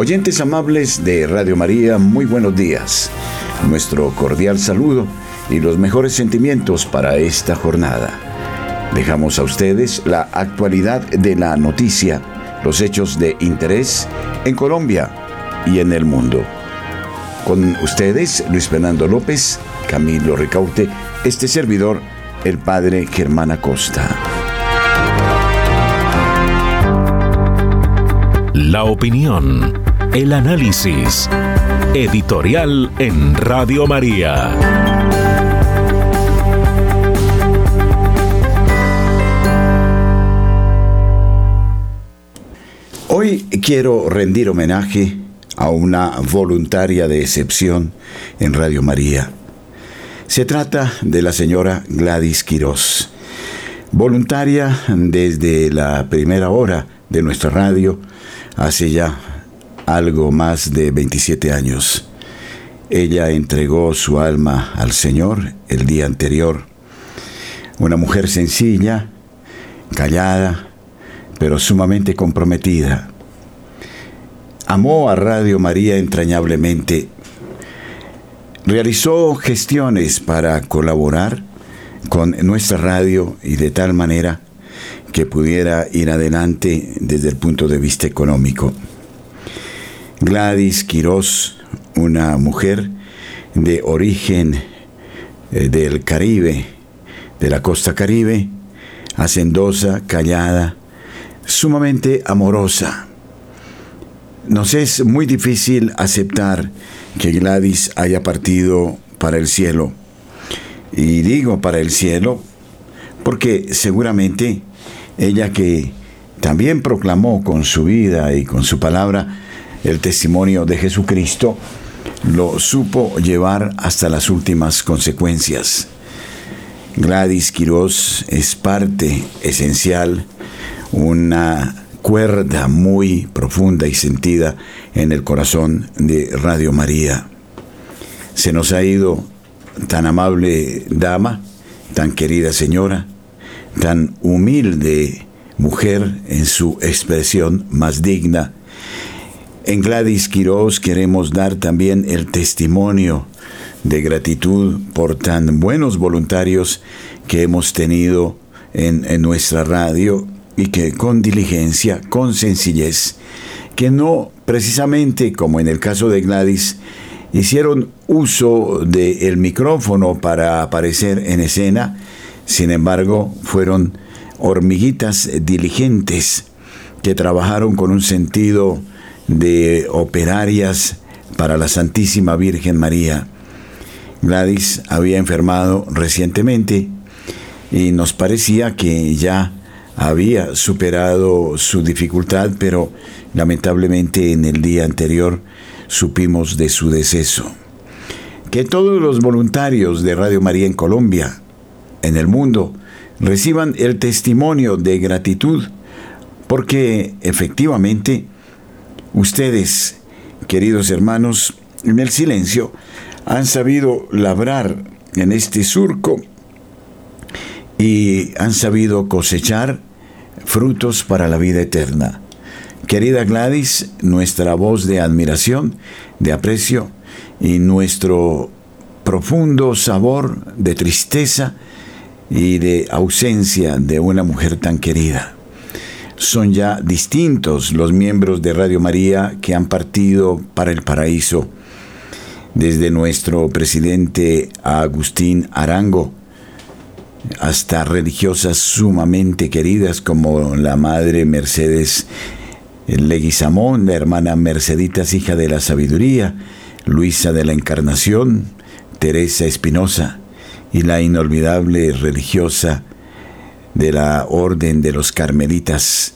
Oyentes amables de Radio María, muy buenos días. Nuestro cordial saludo y los mejores sentimientos para esta jornada. Dejamos a ustedes la actualidad de la noticia, los hechos de interés en Colombia y en el mundo. Con ustedes, Luis Fernando López, Camilo Ricaute, este servidor, el padre Germán Acosta. La opinión el análisis. Editorial en Radio María. Hoy quiero rendir homenaje a una voluntaria de excepción en Radio María. Se trata de la señora Gladys Quirós, voluntaria desde la primera hora de nuestra radio hace ya algo más de 27 años. Ella entregó su alma al Señor el día anterior. Una mujer sencilla, callada, pero sumamente comprometida. Amó a Radio María entrañablemente. Realizó gestiones para colaborar con nuestra radio y de tal manera que pudiera ir adelante desde el punto de vista económico. Gladys Quirós, una mujer de origen eh, del Caribe, de la costa Caribe, hacendosa, callada, sumamente amorosa. Nos es muy difícil aceptar que Gladys haya partido para el cielo. Y digo para el cielo porque seguramente ella que también proclamó con su vida y con su palabra el testimonio de Jesucristo, lo supo llevar hasta las últimas consecuencias. Gladys Quirós es parte esencial, una cuerda muy profunda y sentida en el corazón de Radio María. Se nos ha ido tan amable dama, tan querida señora, tan humilde mujer en su expresión más digna en Gladys Quirós queremos dar también el testimonio de gratitud por tan buenos voluntarios que hemos tenido en, en nuestra radio y que con diligencia, con sencillez, que no precisamente como en el caso de Gladys, hicieron uso del micrófono para aparecer en escena, sin embargo, fueron hormiguitas diligentes que trabajaron con un sentido de operarias para la Santísima Virgen María. Gladys había enfermado recientemente y nos parecía que ya había superado su dificultad, pero lamentablemente en el día anterior supimos de su deceso. Que todos los voluntarios de Radio María en Colombia, en el mundo, reciban el testimonio de gratitud, porque efectivamente Ustedes, queridos hermanos, en el silencio, han sabido labrar en este surco y han sabido cosechar frutos para la vida eterna. Querida Gladys, nuestra voz de admiración, de aprecio y nuestro profundo sabor de tristeza y de ausencia de una mujer tan querida son ya distintos los miembros de Radio María que han partido para el paraíso. Desde nuestro presidente Agustín Arango hasta religiosas sumamente queridas como la madre Mercedes Leguizamón, la hermana Merceditas, hija de la sabiduría, Luisa de la Encarnación, Teresa Espinosa y la inolvidable religiosa de la Orden de los Carmelitas,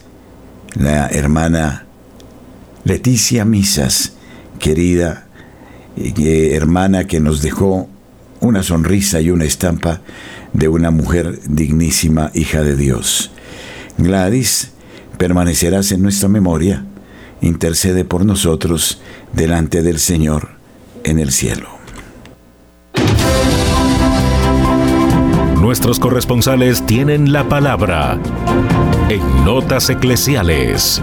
la hermana Leticia Misas, querida eh, hermana que nos dejó una sonrisa y una estampa de una mujer dignísima, hija de Dios. Gladys, permanecerás en nuestra memoria, intercede por nosotros delante del Señor en el cielo. Nuestros corresponsales tienen la palabra en Notas Eclesiales.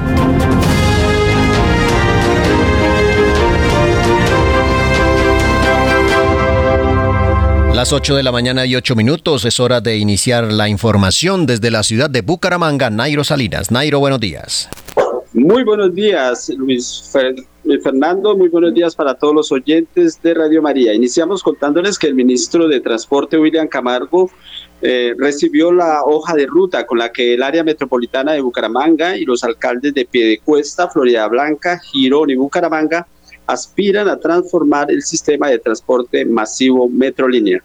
Las 8 de la mañana y 8 minutos es hora de iniciar la información desde la ciudad de Bucaramanga, Nairo Salinas. Nairo, buenos días. Muy buenos días, Luis, Fernando. Muy buenos días para todos los oyentes de Radio María. Iniciamos contándoles que el ministro de Transporte, William Camargo, eh, recibió la hoja de ruta con la que el área metropolitana de Bucaramanga y los alcaldes de Piedecuesta, Florida Blanca, Girón y Bucaramanga aspiran a transformar el sistema de transporte masivo Metrolínea.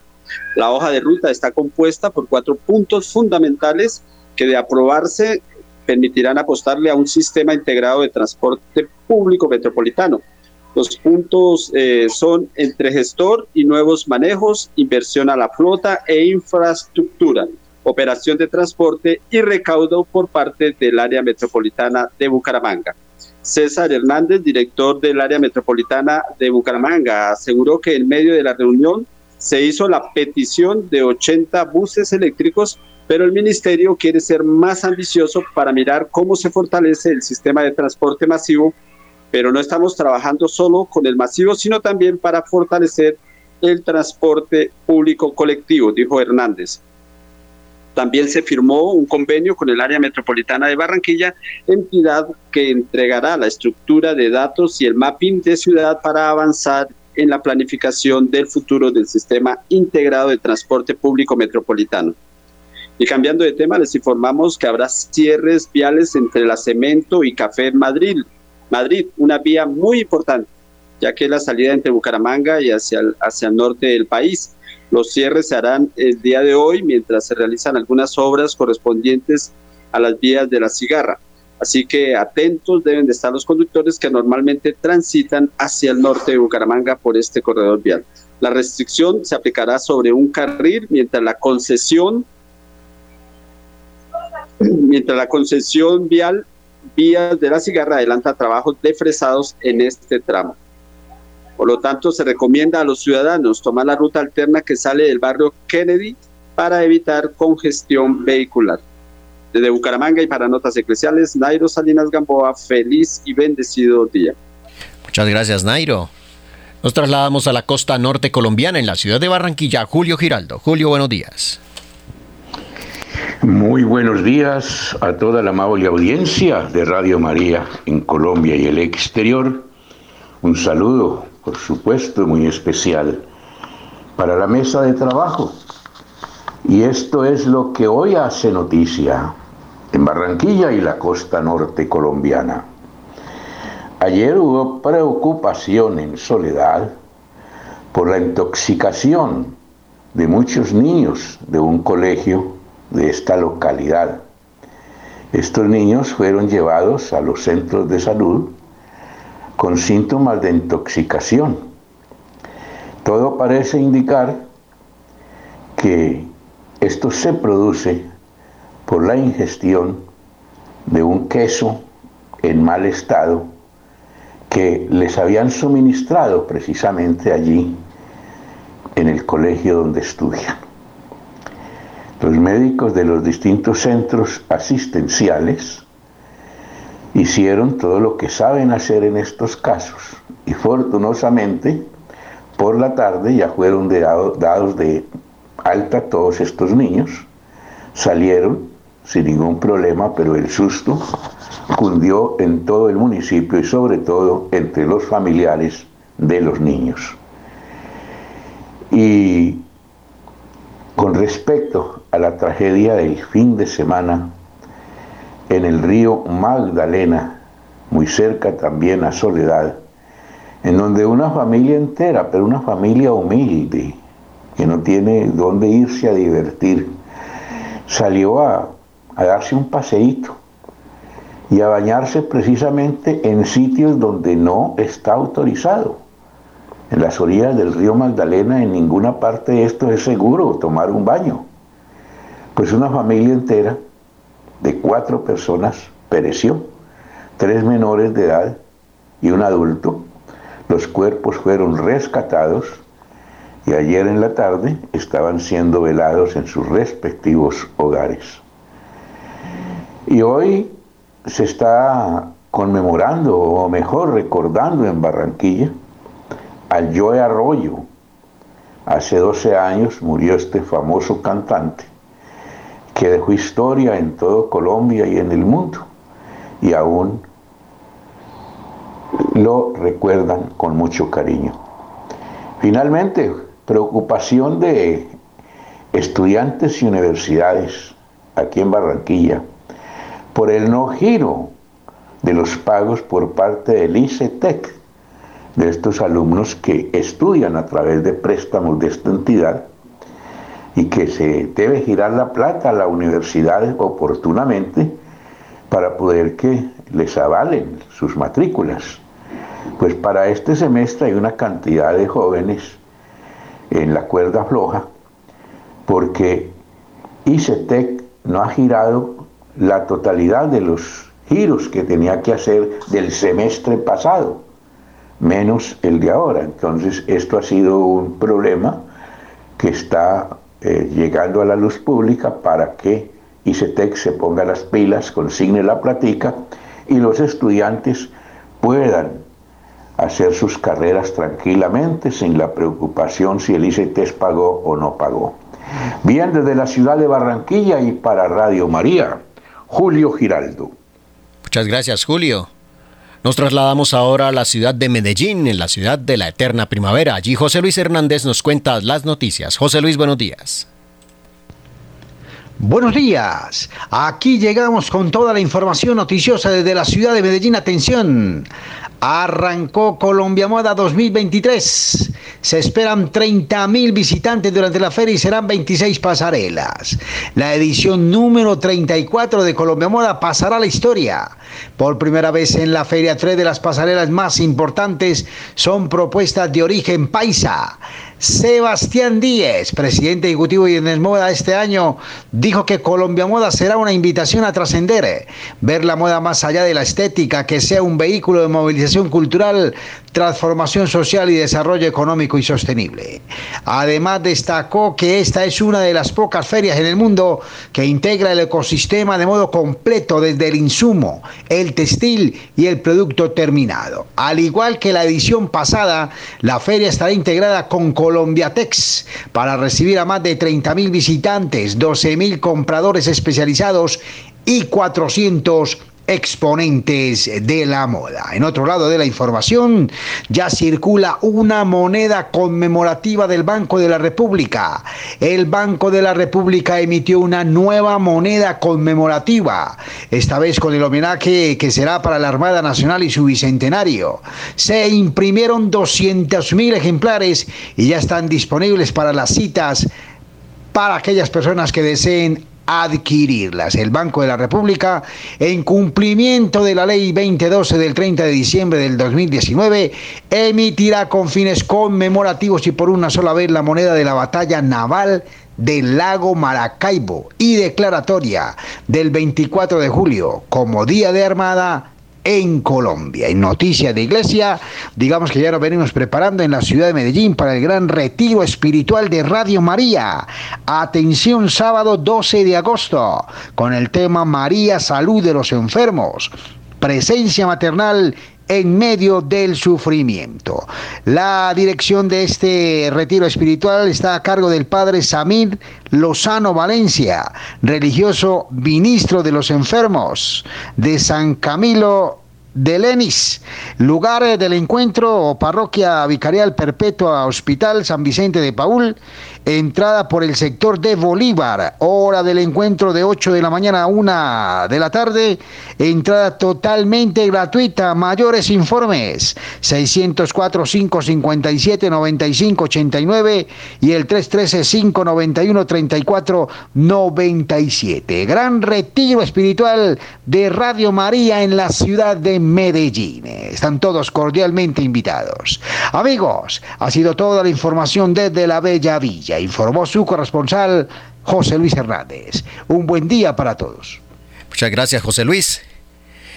La hoja de ruta está compuesta por cuatro puntos fundamentales que de aprobarse permitirán apostarle a un sistema integrado de transporte público metropolitano. Los puntos eh, son entre gestor y nuevos manejos, inversión a la flota e infraestructura, operación de transporte y recaudo por parte del área metropolitana de Bucaramanga. César Hernández, director del área metropolitana de Bucaramanga, aseguró que en medio de la reunión se hizo la petición de 80 buses eléctricos, pero el ministerio quiere ser más ambicioso para mirar cómo se fortalece el sistema de transporte masivo, pero no estamos trabajando solo con el masivo, sino también para fortalecer el transporte público colectivo, dijo Hernández. También se firmó un convenio con el área metropolitana de Barranquilla, entidad que entregará la estructura de datos y el mapping de ciudad para avanzar en la planificación del futuro del sistema integrado de transporte público metropolitano. Y cambiando de tema, les informamos que habrá cierres viales entre la Cemento y Café Madrid, Madrid, una vía muy importante, ya que es la salida entre Bucaramanga y hacia hacia el norte del país. Los cierres se harán el día de hoy mientras se realizan algunas obras correspondientes a las vías de la cigarra. Así que atentos deben de estar los conductores que normalmente transitan hacia el norte de Bucaramanga por este corredor vial. La restricción se aplicará sobre un carril mientras la concesión mientras la concesión vial vías de la cigarra adelanta trabajos de fresados en este tramo. Por lo tanto, se recomienda a los ciudadanos tomar la ruta alterna que sale del barrio Kennedy para evitar congestión vehicular. Desde Bucaramanga y para Notas Eclesiales, Nairo Salinas Gamboa, feliz y bendecido día. Muchas gracias, Nairo. Nos trasladamos a la costa norte colombiana, en la ciudad de Barranquilla. Julio Giraldo. Julio, buenos días. Muy buenos días a toda la amable audiencia de Radio María en Colombia y el exterior. Un saludo por supuesto, muy especial para la mesa de trabajo. Y esto es lo que hoy hace noticia en Barranquilla y la costa norte colombiana. Ayer hubo preocupación en Soledad por la intoxicación de muchos niños de un colegio de esta localidad. Estos niños fueron llevados a los centros de salud con síntomas de intoxicación. Todo parece indicar que esto se produce por la ingestión de un queso en mal estado que les habían suministrado precisamente allí en el colegio donde estudian. Médicos de los distintos centros asistenciales hicieron todo lo que saben hacer en estos casos y fortunosamente por la tarde ya fueron dados de alta todos estos niños, salieron sin ningún problema, pero el susto cundió en todo el municipio y sobre todo entre los familiares de los niños. Y con respecto a la tragedia del fin de semana en el río Magdalena, muy cerca también a Soledad, en donde una familia entera, pero una familia humilde, que no tiene dónde irse a divertir, salió a, darse un paseíto y a bañarse precisamente en sitios donde no está autorizado. En las orillas del río Magdalena, en ninguna parte de esto es seguro tomar un baño. Pues una familia entera de cuatro personas pereció, tres menores de edad y un adulto. Los cuerpos fueron rescatados y ayer en la tarde estaban siendo velados en sus respectivos hogares. Y hoy se está conmemorando, o mejor recordando en Barranquilla, al Joe Arroyo. Hace 12 años murió este famoso cantante que dejó historia en todo Colombia y en el mundo. Y aún lo recuerdan con mucho cariño. Finalmente, preocupación de estudiantes y universidades aquí en Barranquilla por el no giro de los pagos por parte del ICETEC, de estos alumnos que estudian a través de préstamos de esta entidad y que se debe girar la plata a la universidad oportunamente para poder que les avalen sus matrículas. Pues para este semestre hay una cantidad de jóvenes en la cuerda floja porque ICETEC no ha girado la totalidad de los giros que tenía que hacer del semestre pasado, menos el de ahora. Entonces, esto ha sido un problema que está eh, llegando a la luz pública para que ICETEC se ponga las pilas, consigne la platica y los estudiantes puedan hacer sus carreras tranquilamente sin la preocupación si el ICETEX pagó o no pagó. Bien, desde la ciudad de Barranquilla y para Radio María. Julio Giraldo. Muchas gracias, Julio. Nos trasladamos ahora a la ciudad de Medellín, en la ciudad de la eterna primavera. Allí José Luis Hernández nos cuenta las noticias. José Luis, buenos días. Buenos días. Aquí llegamos con toda la información noticiosa desde la ciudad de Medellín. Atención. Arrancó Colombia Moda 2023. Se esperan 30.000 visitantes durante la feria y serán 26 pasarelas. La edición número 34 de Colombia Moda pasará a la historia. Por primera vez en la feria, tres de las pasarelas más importantes son propuestas de origen paisa. Sebastián Díez, presidente ejecutivo de Inés Moda este año, dijo que Colombia Moda será una invitación a trascender, ver la moda más allá de la estética, que sea un vehículo de movilización cultural, transformación social y desarrollo económico y sostenible. Además, destacó que esta es una de las pocas ferias en el mundo que integra el ecosistema de modo completo desde el insumo, el textil y el producto terminado. Al igual que la edición pasada, la feria estará integrada con Colombiatex para recibir a más de 30 mil visitantes, 12 mil compradores especializados y 400 exponentes de la moda. En otro lado de la información, ya circula una moneda conmemorativa del Banco de la República. El Banco de la República emitió una nueva moneda conmemorativa, esta vez con el homenaje que será para la Armada Nacional y su bicentenario. Se imprimieron 200.000 ejemplares y ya están disponibles para las citas para aquellas personas que deseen adquirirlas. El Banco de la República, en cumplimiento de la Ley 2012 del 30 de diciembre del 2019, emitirá con fines conmemorativos y por una sola vez la moneda de la batalla naval del lago Maracaibo y declaratoria del 24 de julio como Día de Armada en Colombia. En Noticia de Iglesia, digamos que ya nos venimos preparando en la ciudad de Medellín para el gran retiro espiritual de Radio María. Atención, sábado 12 de agosto, con el tema María, salud de los enfermos. Presencia maternal en medio del sufrimiento. La dirección de este retiro espiritual está a cargo del padre Samir Lozano Valencia, religioso ministro de los enfermos de San Camilo de Lenis, lugar del encuentro o parroquia vicarial perpetua Hospital San Vicente de Paul, entrada por el sector de Bolívar, hora del encuentro de 8 de la mañana a 1 de la tarde, entrada totalmente gratuita, mayores informes 604-557-9589 y el 313-591-3497. Gran retiro espiritual de Radio María en la ciudad de Medellín. Están todos cordialmente invitados. Amigos, ha sido toda la información desde la Bella Villa, informó su corresponsal José Luis Hernández. Un buen día para todos. Muchas gracias, José Luis.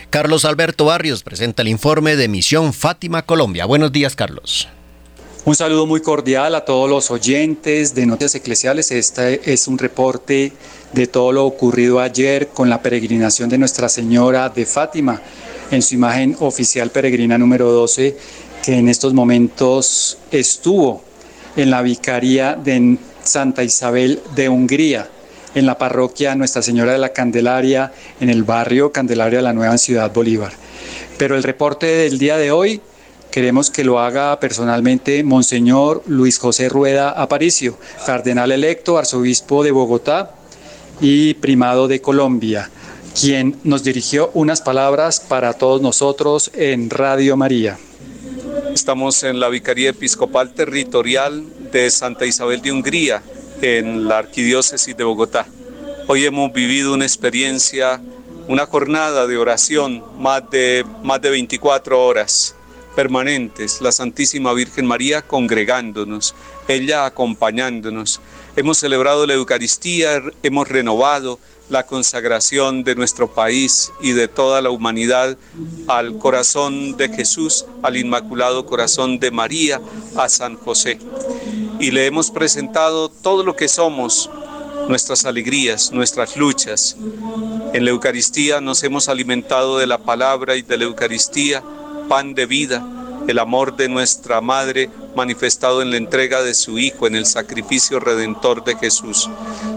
Carlos Alberto Barrios presenta el informe de Misión Fátima Colombia. Buenos días, Carlos. Un saludo muy cordial a todos los oyentes de Noticias Eclesiales. Este es un reporte de todo lo ocurrido ayer con la peregrinación de Nuestra Señora de Fátima en su imagen oficial peregrina número 12, que en estos momentos estuvo en la vicaría de Santa Isabel de Hungría, en la parroquia Nuestra Señora de la Candelaria, en el barrio Candelaria de la Nueva Ciudad Bolívar. Pero el reporte del día de hoy queremos que lo haga personalmente Monseñor Luis José Rueda Aparicio, cardenal electo, arzobispo de Bogotá y primado de Colombia, quien nos dirigió unas palabras para todos nosotros en Radio María. Estamos en la Vicaría Episcopal Territorial de Santa Isabel de Hungría, en la Arquidiócesis de Bogotá. Hoy hemos vivido una experiencia, una jornada de oración, más de, más de 24 horas permanentes, la Santísima Virgen María congregándonos, ella acompañándonos. Hemos celebrado la Eucaristía, hemos renovado la consagración de nuestro país y de toda la humanidad al corazón de Jesús, al Inmaculado Corazón de María, a San José y le hemos presentado todo lo que somos, nuestras alegrías, nuestras luchas. En la Eucaristía nos hemos alimentado de la palabra y de la Eucaristía, pan de vida, el amor de nuestra Madre manifestado en la entrega de su Hijo, en el sacrificio redentor de Jesús.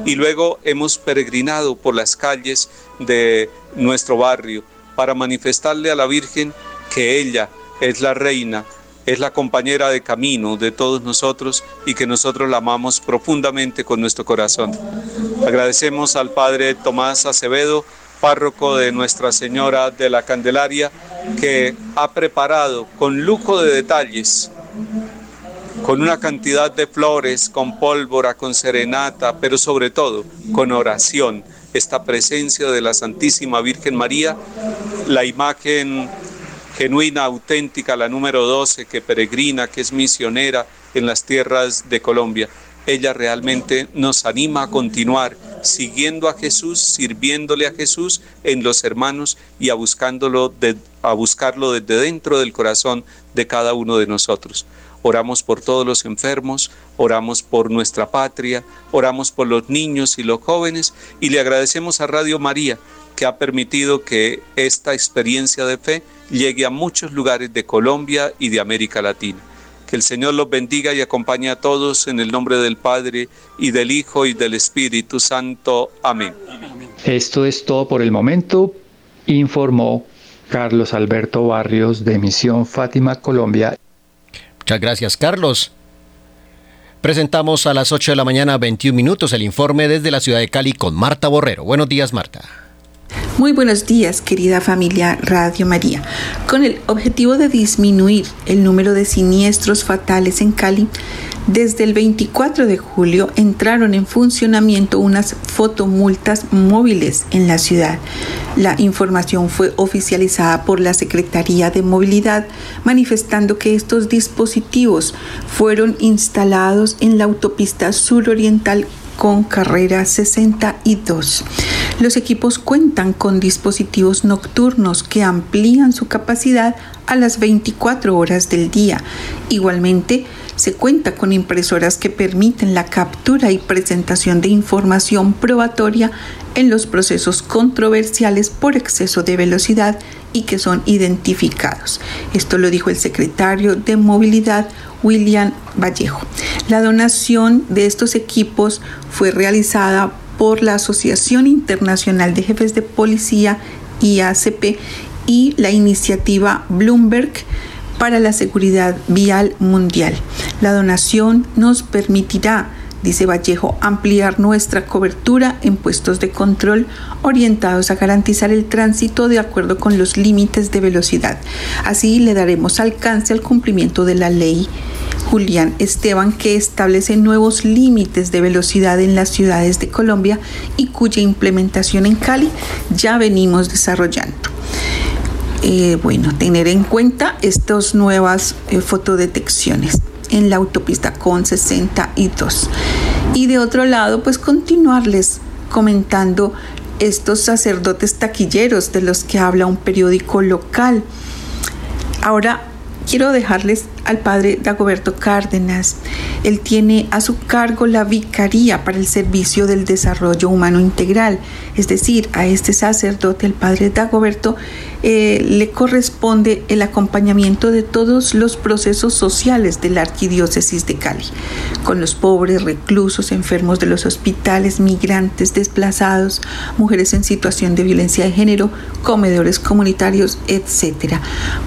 Y luego hemos peregrinado por las calles de nuestro barrio para manifestarle a la Virgen que ella es la reina, es la compañera de camino de todos nosotros y que nosotros la amamos profundamente con nuestro corazón. Agradecemos al Padre Tomás Acevedo, párroco de Nuestra Señora de la Candelaria, que ha preparado con lujo de detalles, con una cantidad de flores, con pólvora, con serenata, pero sobre todo con oración, esta presencia de la Santísima Virgen María, la imagen genuina, auténtica, la número 12, que peregrina, que es misionera en las tierras de Colombia. Ella realmente nos anima a continuar siguiendo a Jesús, sirviéndole a Jesús en los hermanos y a, buscándolo a buscarlo desde dentro del corazón de cada uno de nosotros. Oramos por todos los enfermos, oramos por nuestra patria, oramos por los niños y los jóvenes y le agradecemos a Radio María que ha permitido que esta experiencia de fe llegue a muchos lugares de Colombia y de América Latina. Que el Señor los bendiga y acompañe a todos en el nombre del Padre y del Hijo y del Espíritu Santo. Amén. Esto es todo por el momento, informó Carlos Alberto Barrios de Misión Fátima Colombia. Muchas gracias, Carlos. Presentamos a las 8 de la mañana 21 minutos el informe desde la ciudad de Cali con Marta Borrero. Buenos días, Marta. Muy buenos días, querida familia Radio María. Con el objetivo de disminuir el número de siniestros fatales en Cali, desde el 24 de julio entraron en funcionamiento unas fotomultas móviles en la ciudad. La información fue oficializada por la Secretaría de Movilidad, manifestando que estos dispositivos fueron instalados en la autopista suroriental con carrera 62. Los equipos cuentan con dispositivos nocturnos que amplían su capacidad a las 24 horas del día. Igualmente, se cuenta con impresoras que permiten la captura y presentación de información probatoria en los procesos controversiales por exceso de velocidad y que son identificados. Esto lo dijo el secretario de Movilidad, William Vallejo. La donación de estos equipos fue realizada por la Asociación Internacional de Jefes de Policía, IACP, y la iniciativa Bloomberg para la Seguridad Vial Mundial. La donación nos permitirá dice Vallejo, ampliar nuestra cobertura en puestos de control orientados a garantizar el tránsito de acuerdo con los límites de velocidad. Así le daremos alcance al cumplimiento de la ley Julián Esteban que establece nuevos límites de velocidad en las ciudades de Colombia y cuya implementación en Cali ya venimos desarrollando. Eh, bueno, tener en cuenta estas nuevas eh, fotodetecciones en la autopista con 62. Y de otro lado, pues continuarles comentando estos sacerdotes taquilleros de los que habla un periódico local. Ahora quiero dejarles al padre Dagoberto Cárdenas. Él tiene a su cargo la vicaría para el servicio del desarrollo humano integral, es decir, a este sacerdote, el padre Dagoberto, eh, le corresponde el acompañamiento de todos los procesos sociales de la arquidiócesis de Cali, con los pobres, reclusos, enfermos de los hospitales, migrantes, desplazados, mujeres en situación de violencia de género, comedores comunitarios, etc.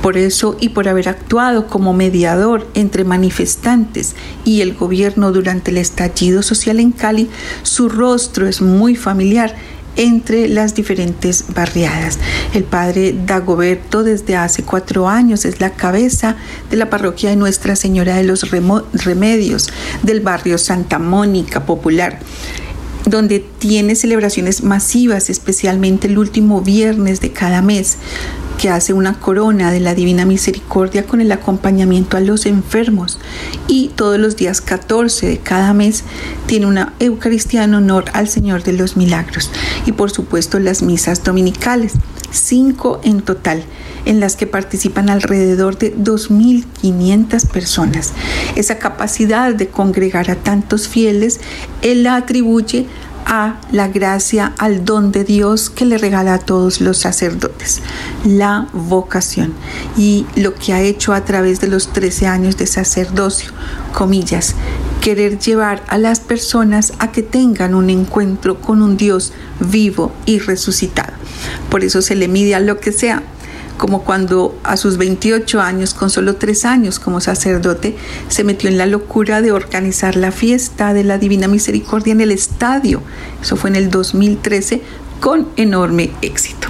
Por eso y por haber actuado como mediador entre manifestantes y el gobierno durante el estallido social en Cali, su rostro es muy familiar entre las diferentes barriadas. El padre Dagoberto desde hace cuatro años es la cabeza de la parroquia de Nuestra Señora de los Remedios del barrio Santa Mónica Popular donde tiene celebraciones masivas, especialmente el último viernes de cada mes, que hace una corona de la Divina Misericordia con el acompañamiento a los enfermos y todos los días 14 de cada mes tiene una Eucaristía en honor al Señor de los Milagros y por supuesto las misas dominicales, cinco en total en las que participan alrededor de 2.500 personas. Esa capacidad de congregar a tantos fieles, Él la atribuye a la gracia, al don de Dios que le regala a todos los sacerdotes, la vocación y lo que ha hecho a través de los 13 años de sacerdocio, comillas, querer llevar a las personas a que tengan un encuentro con un Dios vivo y resucitado. Por eso se le mide a lo que sea, como cuando a sus 28 años, con solo tres años como sacerdote, se metió en la locura de organizar la fiesta de la Divina Misericordia en el estadio. Eso fue en el 2013 con enorme éxito.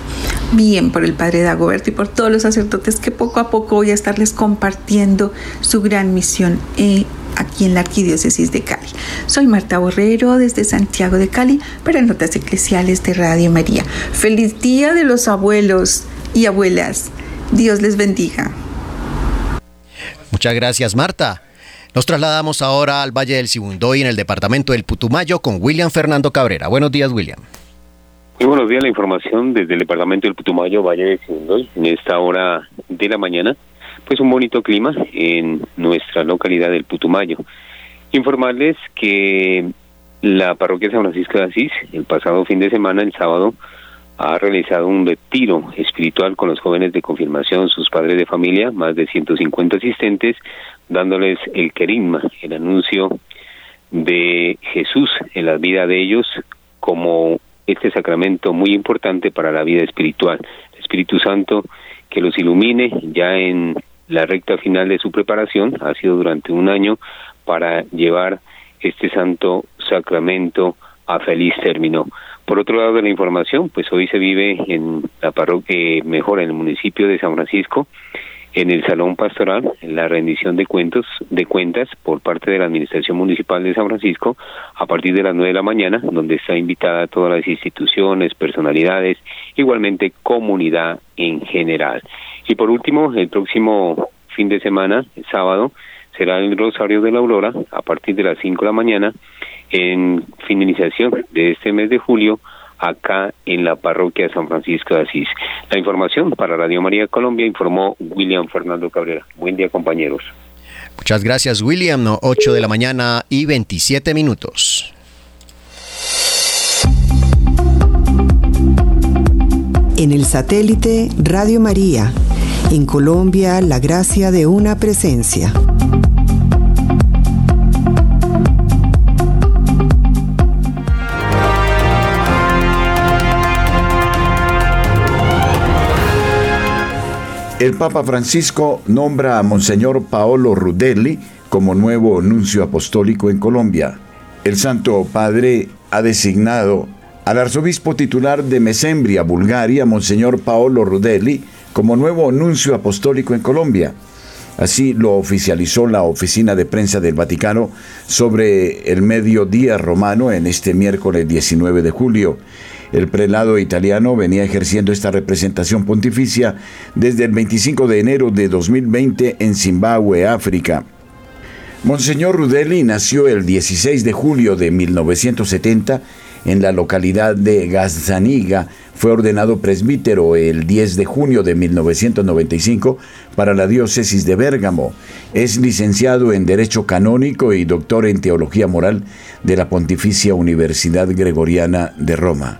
Bien por el Padre Dagoberto y por todos los sacerdotes que poco a poco voy a estarles compartiendo su gran misión eh, aquí en la Arquidiócesis de Cali. Soy Marta Borrero desde Santiago de Cali para Notas Eclesiales de Radio María. Feliz Día de los Abuelos y abuelas. Dios les bendiga. Muchas gracias, Marta. Nos trasladamos ahora al Valle del Sibundoy en el departamento del Putumayo con William Fernando Cabrera. Buenos días, William. Muy buenos días, la información desde el departamento del Putumayo, Valle del Sibundoy, en esta hora de la mañana. Pues un bonito clima en nuestra localidad del Putumayo. Informarles que la parroquia San Francisco de Asís, el pasado fin de semana, el sábado, ha realizado un retiro espiritual con los jóvenes de confirmación, sus padres de familia, más de 150 asistentes, dándoles el querigma, el anuncio de Jesús en la vida de ellos como este sacramento muy importante para la vida espiritual. El Espíritu Santo que los ilumine ya en la recta final de su preparación, ha sido durante un año para llevar este santo sacramento a feliz término. Por otro lado de la información, pues hoy se vive en la parroquia, eh, mejor en el municipio de San Francisco, en el salón pastoral, en la rendición de cuentos, de cuentas por parte de la Administración Municipal de San Francisco a partir de las nueve de la mañana, donde está invitada todas las instituciones, personalidades, igualmente comunidad en general. Y por último, el próximo fin de semana, el sábado, será el Rosario de la Aurora a partir de las cinco de la mañana en finalización de este mes de julio acá en la parroquia de San Francisco de Asís. La información para Radio María Colombia informó William Fernando Cabrera. Buen día compañeros. Muchas gracias William, 8 de la mañana y 27 minutos. En el satélite Radio María, en Colombia, la gracia de una presencia. El Papa Francisco nombra a Monseñor Paolo Rudelli como nuevo nuncio apostólico en Colombia. El Santo Padre ha designado al arzobispo titular de Mesembria, Bulgaria, Monseñor Paolo Rudelli, como nuevo nuncio apostólico en Colombia. Así lo oficializó la oficina de prensa del Vaticano sobre el mediodía romano en este miércoles 19 de julio. El prelado italiano venía ejerciendo esta representación pontificia desde el 25 de enero de 2020 en Zimbabue, África. Monseñor Rudelli nació el 16 de julio de 1970 en la localidad de Gazzaniga. Fue ordenado presbítero el 10 de junio de 1995 para la diócesis de Bérgamo. Es licenciado en Derecho Canónico y doctor en Teología Moral de la Pontificia Universidad Gregoriana de Roma.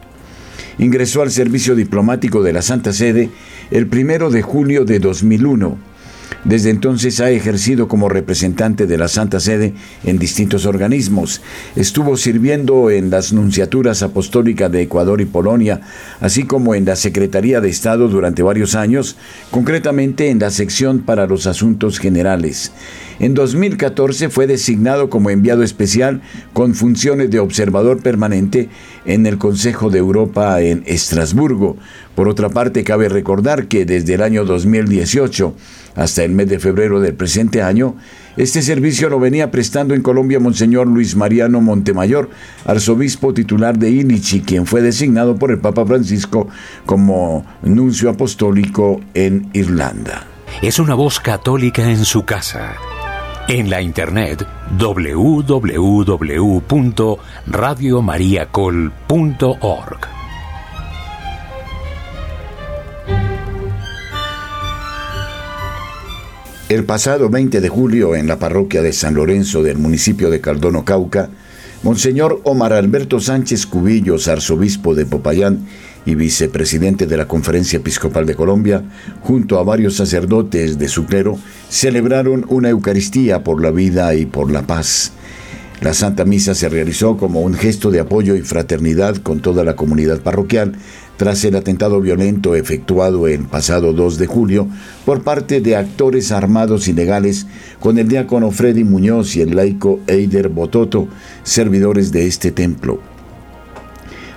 Ingresó al servicio diplomático de la Santa Sede el 1 de julio de 2001 desde entonces ha ejercido como representante de la Santa Sede en distintos organismos. Estuvo sirviendo en las nunciaturas apostólicas de Ecuador y Polonia, así como en la Secretaría de Estado durante varios años, concretamente en la sección para los asuntos generales. En 2014 fue designado como enviado especial con funciones de observador permanente en el Consejo de Europa en Estrasburgo. Por otra parte, cabe recordar que desde el año 2018 hasta el mes de febrero del presente año, este servicio lo venía prestando en Colombia Monseñor Luis Mariano Montemayor, arzobispo titular de Ilichi, quien fue designado por el Papa Francisco como nuncio apostólico en Irlanda. Es una voz católica en su casa. En la internet www.radiomariacol.org. El pasado 20 de julio, en la parroquia de San Lorenzo del municipio de Caldono, Cauca, Monseñor Omar Alberto Sánchez Cubillos, arzobispo de Popayán y vicepresidente de la Conferencia Episcopal de Colombia, junto a varios sacerdotes de su clero, celebraron una Eucaristía por la vida y por la paz. La Santa Misa se realizó como un gesto de apoyo y fraternidad con toda la comunidad parroquial tras el atentado violento efectuado el pasado 2 de julio por parte de actores armados ilegales con el diácono Freddy Muñoz y el laico Eider Bototo, servidores de este templo.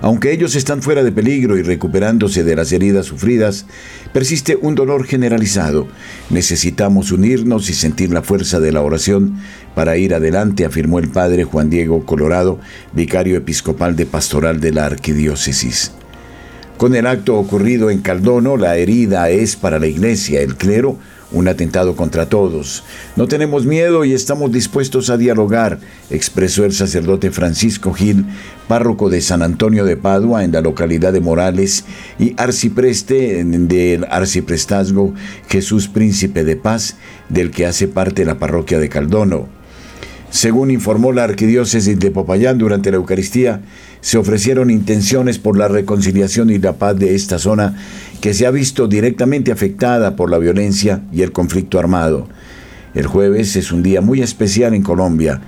Aunque ellos están fuera de peligro y recuperándose de las heridas sufridas, persiste un dolor generalizado. Necesitamos unirnos y sentir la fuerza de la oración para ir adelante, afirmó el padre Juan Diego Colorado, vicario episcopal de pastoral de la arquidiócesis. Con el acto ocurrido en Caldono, la herida es para la iglesia, el clero, un atentado contra todos. No tenemos miedo y estamos dispuestos a dialogar, expresó el sacerdote Francisco Gil, párroco de San Antonio de Padua en la localidad de Morales y arcipreste del arciprestazgo Jesús Príncipe de Paz, del que hace parte la parroquia de Caldono. Según informó la arquidiócesis de Popayán durante la Eucaristía, se ofrecieron intenciones por la reconciliación y la paz de esta zona que se ha visto directamente afectada por la violencia y el conflicto armado. El jueves es un día muy especial en Colombia.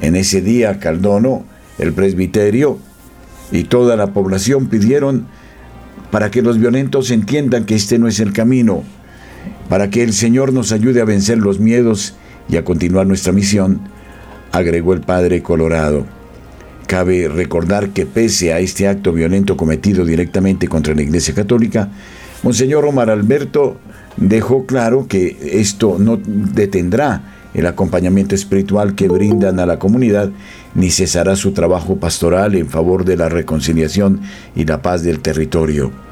En ese día, Caldono, el presbiterio y toda la población pidieron para que los violentos entiendan que este no es el camino, para que el Señor nos ayude a vencer los miedos y a continuar nuestra misión, agregó el padre Colorado. Cabe recordar que pese a este acto violento cometido directamente contra la Iglesia Católica, Monseñor Omar Alberto dejó claro que esto no detendrá el acompañamiento espiritual que brindan a la comunidad, ni cesará su trabajo pastoral en favor de la reconciliación y la paz del territorio.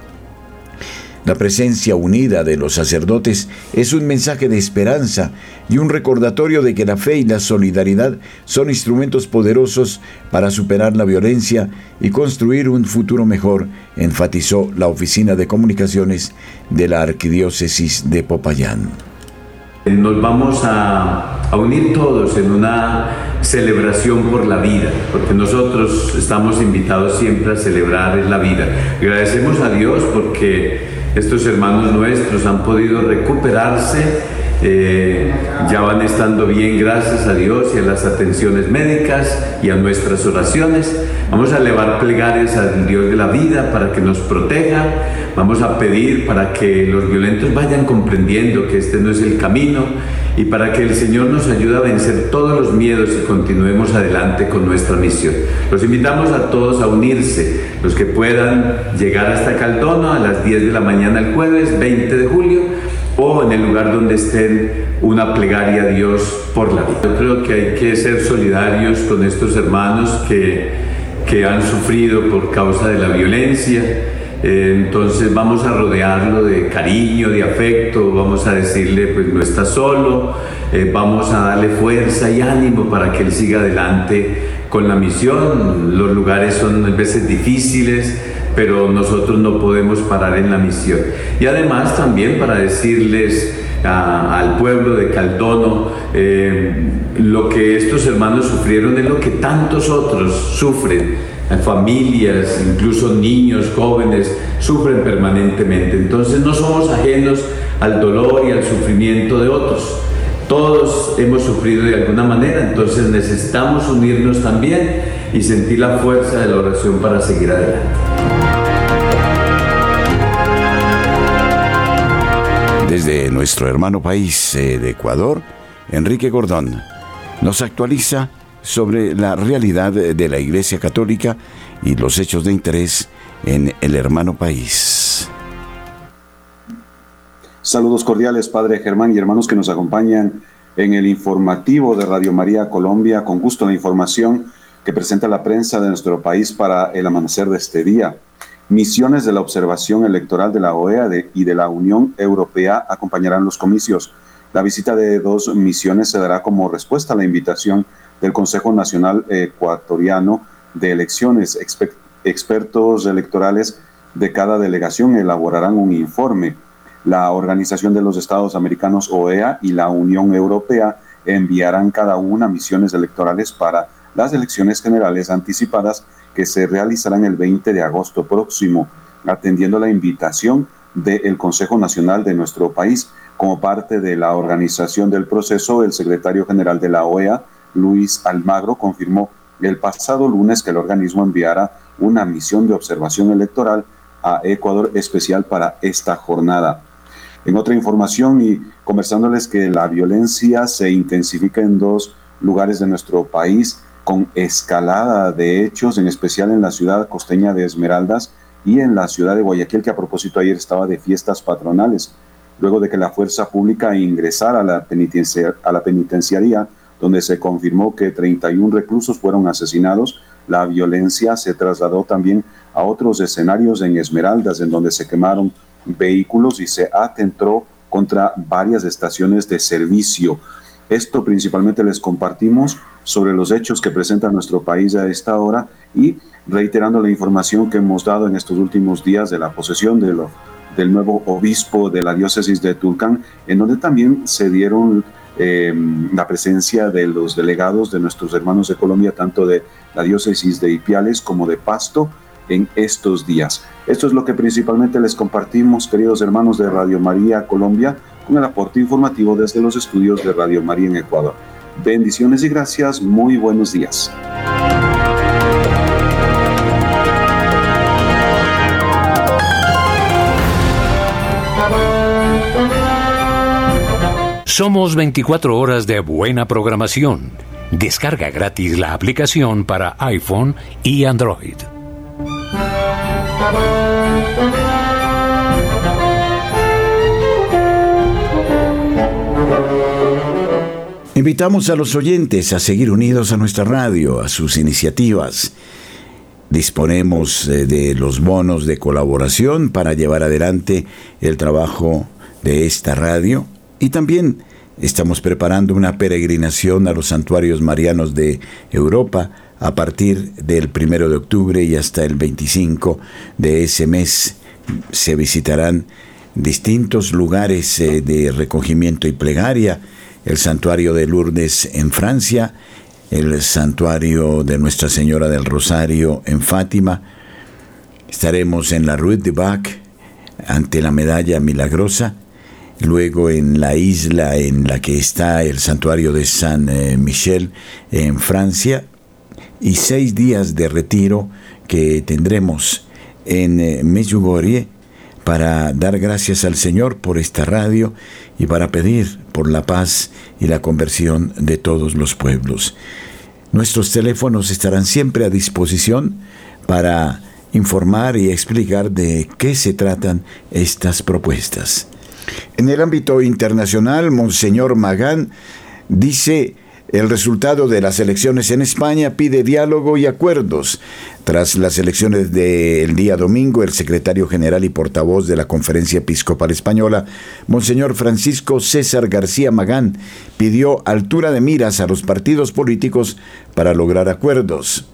La presencia unida de los sacerdotes es un mensaje de esperanza y un recordatorio de que la fe y la solidaridad son instrumentos poderosos para superar la violencia y construir un futuro mejor, enfatizó la Oficina de Comunicaciones de la Arquidiócesis de Popayán. Nos vamos a, unir todos en una celebración por la vida, porque nosotros estamos invitados siempre a celebrar la vida. Agradecemos a Dios porque estos hermanos nuestros han podido recuperarse, eh, ya van estando bien gracias a Dios y a las atenciones médicas y a nuestras oraciones. Vamos a elevar plegarias al Dios de la vida para que nos proteja. Vamos a pedir para que los violentos vayan comprendiendo que este no es el camino y para que el Señor nos ayude a vencer todos los miedos y continuemos adelante con nuestra misión. Los invitamos a todos a unirse, los que puedan llegar hasta Caldono a las 10 de la mañana el jueves 20 de julio o en el lugar donde estén una plegaria a Dios por la vida. Yo creo que hay que ser solidarios con estos hermanos que, que han sufrido por causa de la violencia entonces vamos a rodearlo de cariño, de afecto, vamos a decirle pues no está solo, eh, vamos a darle fuerza y ánimo para que él siga adelante con la misión. Los lugares son a veces difíciles, pero nosotros no podemos parar en la misión. Y además también para decirles al pueblo de Caldono, eh, lo que estos hermanos sufrieron es lo que tantos otros sufren familias, incluso niños, jóvenes, sufren permanentemente. Entonces no somos ajenos al dolor y al sufrimiento de otros. Todos hemos sufrido de alguna manera, entonces necesitamos unirnos también y sentir la fuerza de la oración para seguir adelante. Desde nuestro hermano país eh, de Ecuador, Enrique Gordón nos actualiza sobre la realidad de la Iglesia Católica y los hechos de interés en el hermano país. Saludos cordiales, Padre Germán y hermanos que nos acompañan en el informativo de Radio María Colombia, con gusto la información que presenta la prensa de nuestro país para el amanecer de este día. Misiones de la observación electoral de la OEA y de la Unión Europea acompañarán los comicios. La visita de dos misiones se dará como respuesta a la invitación del Consejo Nacional Ecuatoriano de Elecciones. expertos electorales de cada delegación elaborarán un informe. La Organización de los Estados Americanos, OEA, y la Unión Europea enviarán cada una misiones electorales para las elecciones generales anticipadas que se realizarán el 20 de agosto próximo, atendiendo la invitación del Consejo Nacional de nuestro país. Como parte de la organización del proceso, el secretario general de la OEA, Luis Almagro confirmó el pasado lunes que el organismo enviara una misión de observación electoral a Ecuador especial para esta jornada. En otra información y conversándoles que la violencia se intensifica en dos lugares de nuestro país con escalada de hechos, en especial en la ciudad costeña de Esmeraldas y en la ciudad de Guayaquil, que a propósito ayer estaba de fiestas patronales, luego de que la fuerza pública ingresara a la, a la penitenciaría donde se confirmó que 31 reclusos fueron asesinados. La violencia se trasladó también a otros escenarios en Esmeraldas, en donde se quemaron vehículos y se atentó contra varias estaciones de servicio. Esto principalmente les compartimos sobre los hechos que presenta nuestro país a esta hora y reiterando la información que hemos dado en estos últimos días de la posesión de lo, del nuevo obispo de la diócesis de Tulcán, en donde también se dieron eh, la presencia de los delegados de nuestros hermanos de Colombia, tanto de la diócesis de Ipiales como de Pasto, en estos días. Esto es lo que principalmente les compartimos, queridos hermanos de Radio María Colombia, con el aporte informativo desde los estudios de Radio María en Ecuador. Bendiciones y gracias, muy buenos días. Somos 24 horas de buena programación. Descarga gratis la aplicación para iPhone y Android. Invitamos a los oyentes a seguir unidos a nuestra radio, a sus iniciativas. Disponemos eh, de los bonos de colaboración para llevar adelante el trabajo de esta radio y también Estamos preparando una peregrinación a los santuarios marianos de Europa a partir del primero de octubre y hasta el 25 de ese mes. Se visitarán distintos lugares eh, de recogimiento y plegaria, el santuario de Lourdes en Francia, el santuario de Nuestra Señora del Rosario en Fátima. Estaremos en la Rue de Bac ante la medalla milagrosa luego en la isla en la que está el santuario de San eh, Michel en Francia y seis días de retiro que tendremos en eh, Medjugorje para dar gracias al Señor por esta radio y para pedir por la paz y la conversión de todos los pueblos. Nuestros teléfonos estarán siempre a disposición para informar y explicar de qué se tratan estas propuestas. En el ámbito internacional, Monseñor Magán dice el resultado de las elecciones en España pide diálogo y acuerdos. Tras las elecciones del día domingo, el secretario general y portavoz de la Conferencia Episcopal Española, Monseñor Francisco César García Magán, pidió altura de miras a los partidos políticos para lograr acuerdos.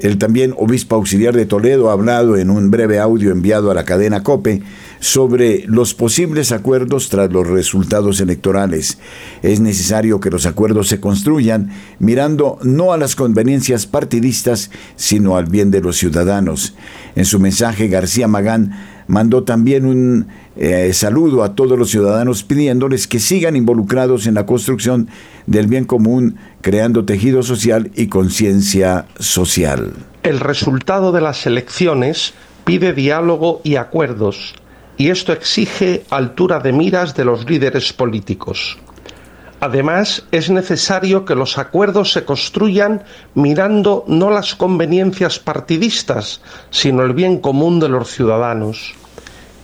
El también obispo auxiliar de Toledo ha hablado en un breve audio enviado a la cadena COPE sobre los posibles acuerdos tras los resultados electorales. Es necesario que los acuerdos se construyan mirando no a las conveniencias partidistas, sino al bien de los ciudadanos. En su mensaje, García Magán mandó también un eh, saludo a todos los ciudadanos pidiéndoles que sigan involucrados en la construcción del bien común, creando tejido social y conciencia social. El resultado de las elecciones pide diálogo y acuerdos, y esto exige altura de miras de los líderes políticos. Además, es necesario que los acuerdos se construyan mirando no las conveniencias partidistas, sino el bien común de los ciudadanos.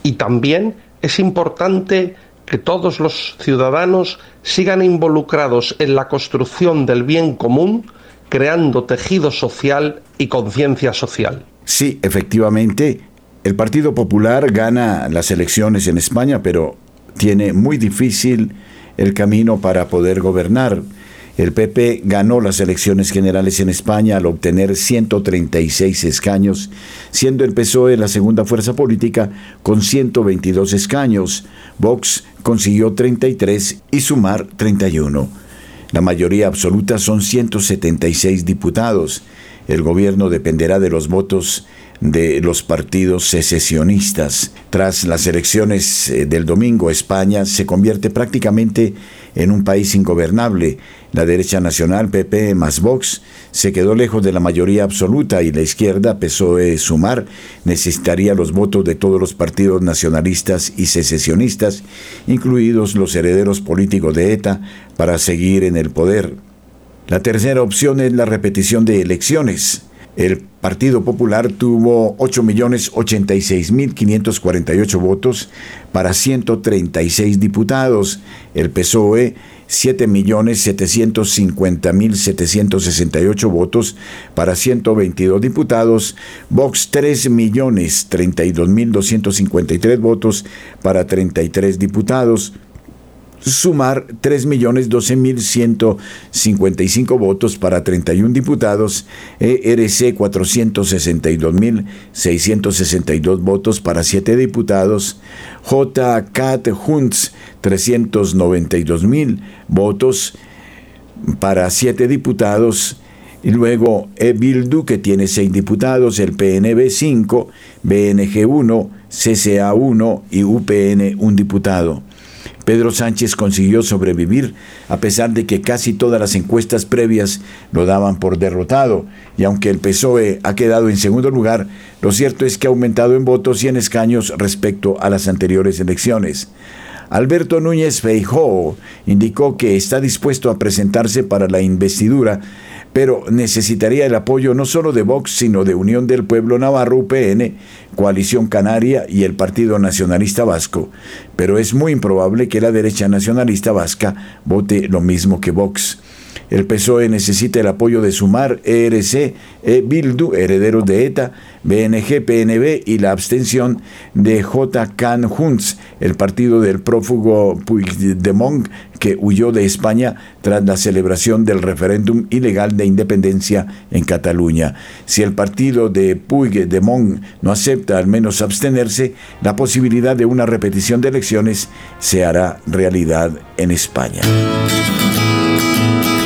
Y también es importante que todos los ciudadanos sigan involucrados en la construcción del bien común, creando tejido social y conciencia social. Sí, efectivamente, el Partido Popular gana las elecciones en España, pero tiene muy difícil el camino para poder gobernar. El PP ganó las elecciones generales en España al obtener 136 escaños, siendo el PSOE la segunda fuerza política con 122 escaños. Vox consiguió 33 y Sumar 31. La mayoría absoluta son 176 diputados. El gobierno dependerá de los votos de los partidos secesionistas. Tras las elecciones eh, del domingo, España se convierte prácticamente en un país ingobernable. La derecha nacional, PP más Vox, se quedó lejos de la mayoría absoluta y la izquierda, PSOE Sumar, necesitaría los votos de todos los partidos nacionalistas y secesionistas, incluidos los herederos políticos de ETA, para seguir en el poder. La tercera opción es la repetición de elecciones. El Partido Popular tuvo 8.086.548 votos para 136 diputados. El PSOE 7.750.768 votos para 122 diputados. Vox 3.032.253 votos para 33 diputados sumar 3.012.155 votos para 31 diputados, ERC 462.662 votos para 7 diputados, JCAT Junts 392.000 votos para 7 diputados, y luego E-Bildu, que tiene 6 diputados, el PNB 5, BNG 1, CCA 1 y UPN 1 diputado. Pedro Sánchez consiguió sobrevivir a pesar de que casi todas las encuestas previas lo daban por derrotado, y aunque el PSOE ha quedado en segundo lugar, lo cierto es que ha aumentado en votos y en escaños respecto a las anteriores elecciones. Alberto Núñez Feijóo indicó que está dispuesto a presentarse para la investidura pero necesitaría el apoyo no solo de Vox, sino de Unión del Pueblo Navarro, UPN, Coalición Canaria y el Partido Nacionalista Vasco. Pero es muy improbable que la derecha nacionalista vasca vote lo mismo que Vox. El PSOE necesita el apoyo de Sumar, ERC, E Bildu, herederos de ETA, BNG, PNB y la abstención de J. Can Junts, el partido del prófugo Puigdemont que huyó de España tras la celebración del referéndum ilegal de independencia en Cataluña. Si el partido de Puigdemont no acepta al menos abstenerse, la posibilidad de una repetición de elecciones se hará realidad en España.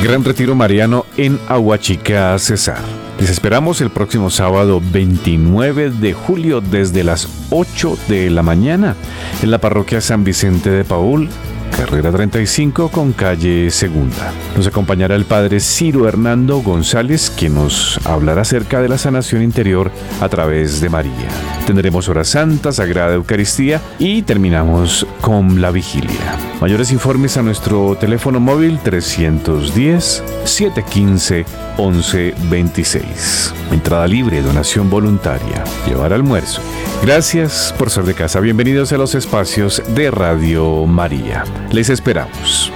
Gran Retiro Mariano en Aguachica, Cesar. Les esperamos el próximo sábado 29 de julio desde las 8 de la mañana en la parroquia San Vicente de Paul, carrera 35 con calle Segunda. Nos acompañará el padre Ciro Hernando González, quien nos hablará acerca de la sanación interior a través de María. Tendremos hora santa, sagrada Eucaristía y terminamos con la vigilia. Mayores informes a nuestro teléfono móvil 310 715 1126. Entrada libre, donación voluntaria, llevar almuerzo. Gracias por ser de casa. Bienvenidos a los espacios de Radio María. Les esperamos.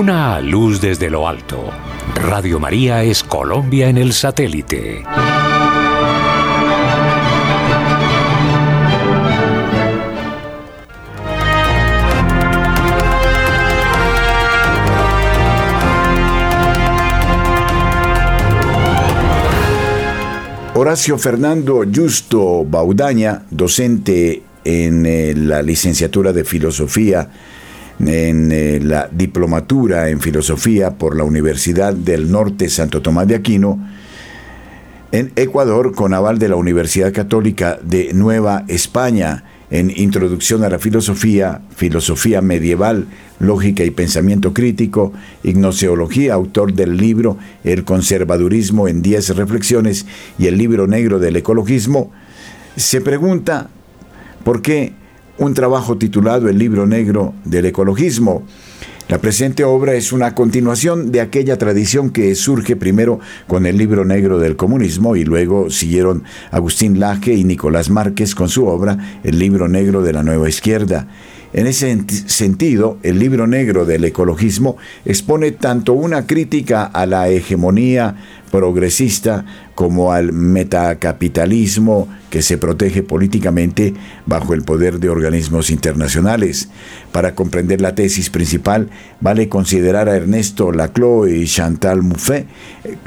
Una luz desde lo alto. Radio María es Colombia en el satélite. Horacio Fernando Justo Baudaña, docente en eh, la licenciatura de Filosofía, en eh, la diplomatura en Filosofía por la Universidad del Norte Santo Tomás de Aquino, en Ecuador con aval de la Universidad Católica de Nueva España en Introducción a la Filosofía, Filosofía Medieval, Lógica y Pensamiento Crítico, Ignoseología, autor del libro El conservadurismo en 10 reflexiones y el libro negro del ecologismo, se pregunta por qué un trabajo titulado El libro negro del ecologismo la presente obra es una continuación de aquella tradición que surge primero con el libro negro del comunismo y luego siguieron Agustín Laje y Nicolás Márquez con su obra El libro negro de la nueva izquierda. En ese sentido, el libro negro del ecologismo expone tanto una crítica a la hegemonía progresista como al metacapitalismo que se protege políticamente bajo el poder de organismos internacionales. Para comprender la tesis principal, vale considerar a Ernesto Laclau y Chantal Mouffe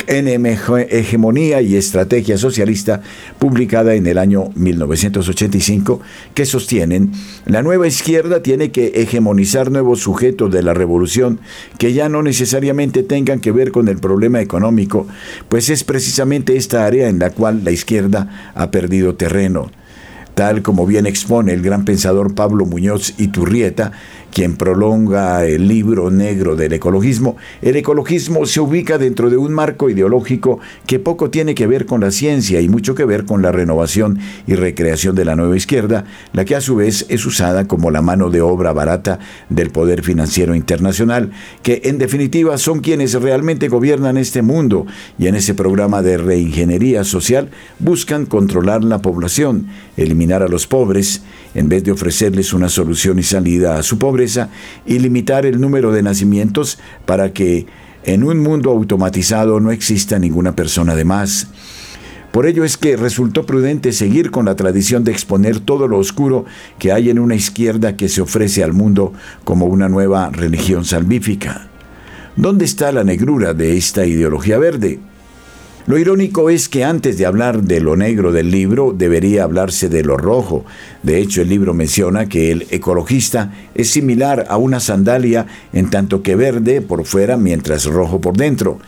en Hegemonía y Estrategia Socialista, publicada en el año 1985, que sostienen la nueva izquierda tiene que hegemonizar nuevos sujetos de la revolución que ya no necesariamente tengan que ver con el problema económico, pues es precisamente esta área en la cual la izquierda ha perdido terreno. Tal como bien expone el gran pensador Pablo Muñoz Iturrieta, quien prolonga el libro negro del ecologismo, el ecologismo se ubica dentro de un marco ideológico que poco tiene que ver con la ciencia y mucho que ver con la renovación y recreación de la nueva izquierda, la que a su vez es usada como la mano de obra barata del poder financiero internacional, que en definitiva son quienes realmente gobiernan este mundo y en ese programa de reingeniería social buscan controlar la población, eliminar a los pobres, en vez de ofrecerles una solución y salida a su pobreza, y limitar el número de nacimientos para que en un mundo automatizado no exista ninguna persona de más. Por ello es que resultó prudente seguir con la tradición de exponer todo lo oscuro que hay en una izquierda que se ofrece al mundo como una nueva religión salvífica. ¿Dónde está la negrura de esta ideología verde? Lo irónico es que antes de hablar de lo negro del libro, debería hablarse de lo rojo. De hecho, el libro menciona que el ecologista es similar a una sandalia en tanto que verde por fuera mientras rojo por dentro.